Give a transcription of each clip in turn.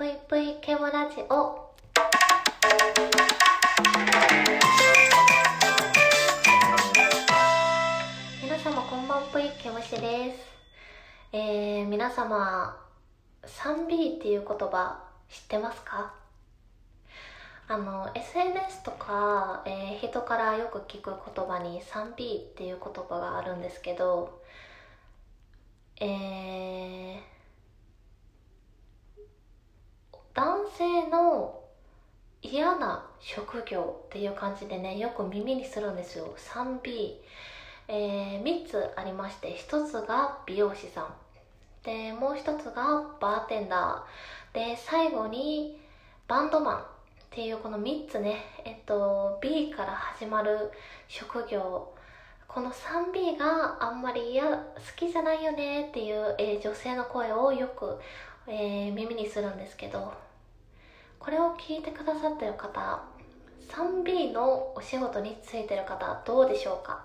ぷいぷいケモラジオ。皆様こんばんぷいケムシです。えー、皆様 3B っていう言葉知ってますか？あの SNS とか、えー、人からよく聞く言葉に 3B っていう言葉があるんですけどえー、男性の嫌な職業っていう感じでねよく耳にするんですよ。3B、えー、3つありまして1つが美容師さん。でもう1つがバーテンダー。で最後にバンドマンっていうこの3つね。えっと B から始まる職業。この 3B があんまり嫌好きじゃないよねっていう、えー、女性の声をよく、えー、耳にするんですけど。これを聞いてくださってる方 3B のお仕事についてる方どうでしょうか？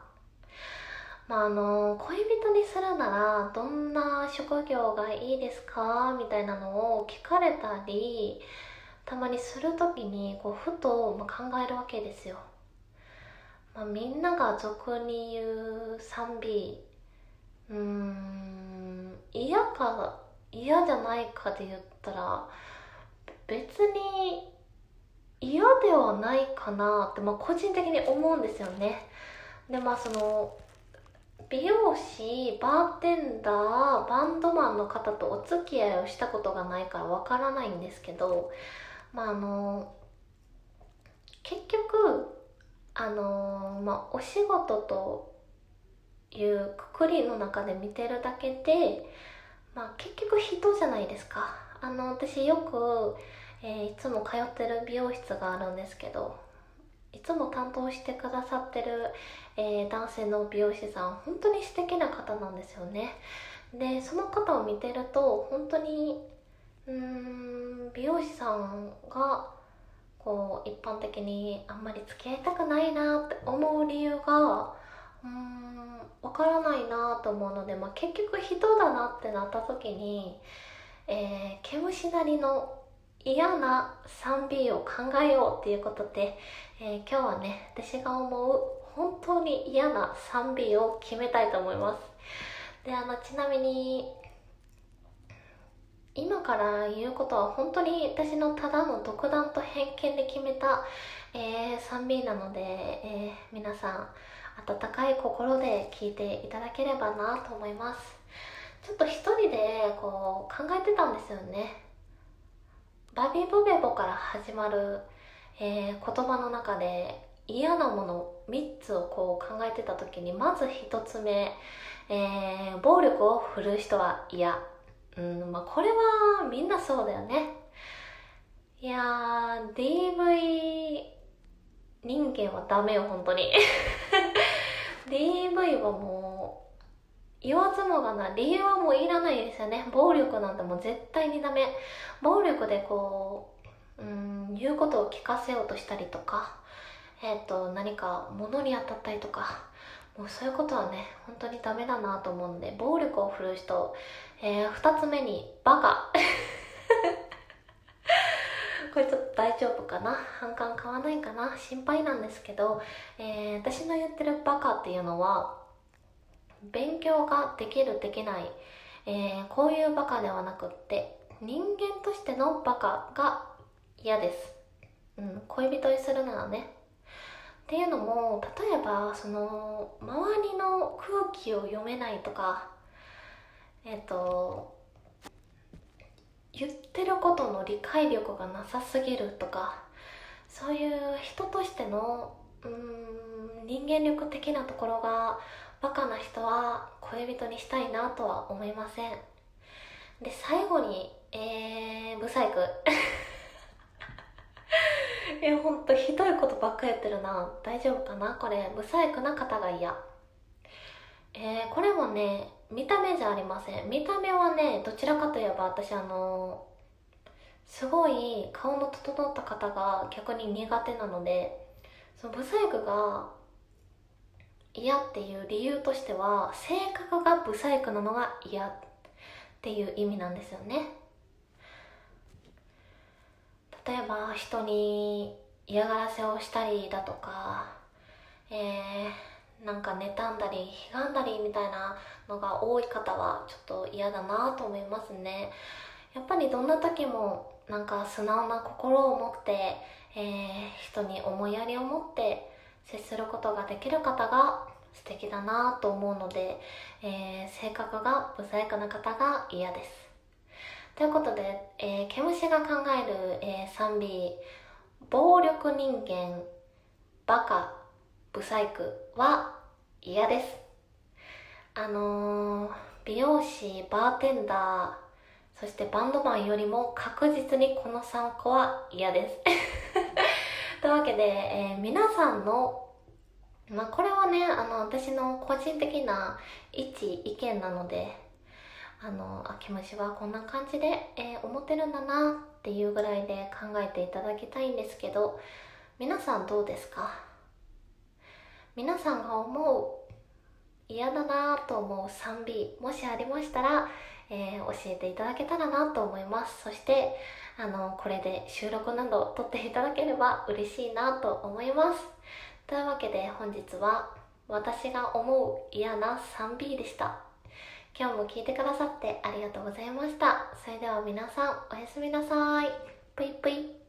まああの恋人にするならどんな職業がいいですか？みたいなのを聞かれたりたまにする時にこうふと考えるわけですよ。まあ、みんなが俗に言う 3B うーん嫌か嫌じゃないかで言ったら別に嫌ではないかなって、まあ、個人的に思うんですよね。でまあその美容師バーテンダーバンドマンの方とお付き合いをしたことがないからわからないんですけどまああの結局あの、まあお仕事というくくりの中で見てるだけで、まあ、結局人じゃないですか。あの私よく、えー、いつも通ってる美容室があるんですけどいつも担当してくださってる、えー、男性の美容師さん本当に素敵な方なんですよね。でその方を見てると本当にうーん美容師さんがこう一般的にあんまり付き合いたくないなって思う理由がうーんわからないなと思うので、まあ、結局人だなってなった時に、えー、毛虫なりの嫌な 3B を考えようっていうことで、えー、今日はね私が思う本当に嫌な 3B を決めたいと思います。であのちなみに今から言うことは本当に私のただの独断と偏見で決めた、えー、3B なので、えー、皆さん温かい心で聞いていただければなと思います。ちょっと一人でこう考えてたんですよね。バビブベボから始まる、えー、言葉の中で嫌なもの3つをこう考えてた時にまず1つ目、えー、暴力を振るう人は嫌。うんまあこれはみんなそうだよね。いやー DV 人間はダメよ本当に。DV はもう言わずもがな理由はもういらないですよね。暴力なんてもう絶対にダメ。暴力でこううん言うことを聞かせようとしたりとかえっ、ー、と何か物に当たったりとかもうそういうことはね本当にダメだなと思うんで暴力を振るう人、えー、2つ目にバカ。これちょっと大丈夫かな？反感買わないかな？心配なんですけど、えー、私の言ってるバカっていうのは勉強ができるできない、えー、こういうバカではなくって人間としてのバカが嫌です、うん、恋人にするならね。っていうのも例えばその周りの空気を読めないとかえっ、ー、と言ってることの理解力がなさすぎるとかそういう人としてのうん人間力的なところがバカな人は恋人にしたいなとは思いません。で最後にえー、ブサイク。えほんとひどいことばっかやってるな。大丈夫かな？これブサイクな方が嫌。えー、これもね見た目じゃありません。見た目はねどちらかといえば私あのすごい顔の整った方が逆に苦手なのでそのブサイクが嫌っていう理由としては性格がブサイクなのが嫌っていう意味なんですよね。例えば人に嫌がらせをしたりだとか、えー、なんか妬んだりひがんだりみたいなのが多い方はちょっと嫌だなと思いますね。やっぱりどんな時もなんか素直な心を持って、えー、人に思いやりを持って接することができる方が素敵だなと思うので、えー、性格が不細工な方が嫌です。ということで、えー、毛虫が考える、えー、3B 暴力人間バカブサイクは嫌です。あのー、美容師バーテンダーそしてバンドマンよりも確実にこの3個は嫌です。というわけで、えー、皆さんのまあこれはねあの私の個人的な一意見なのであの秋虫はこんな感じで、えー、思ってるんだなっていうぐらいで考えていただきたいんですけど皆さんどうですか？皆さんが思う嫌だなと思う 3B もしありましたら、えー、教えていただけたらなと思います。そしてあのこれで収録など撮っていただければ嬉しいなと思いますというわけで本日は私が思う嫌な 3B でした今日も聞いてくださってありがとうございました。それでは皆さん、おやすみなさい。ぷいぷい。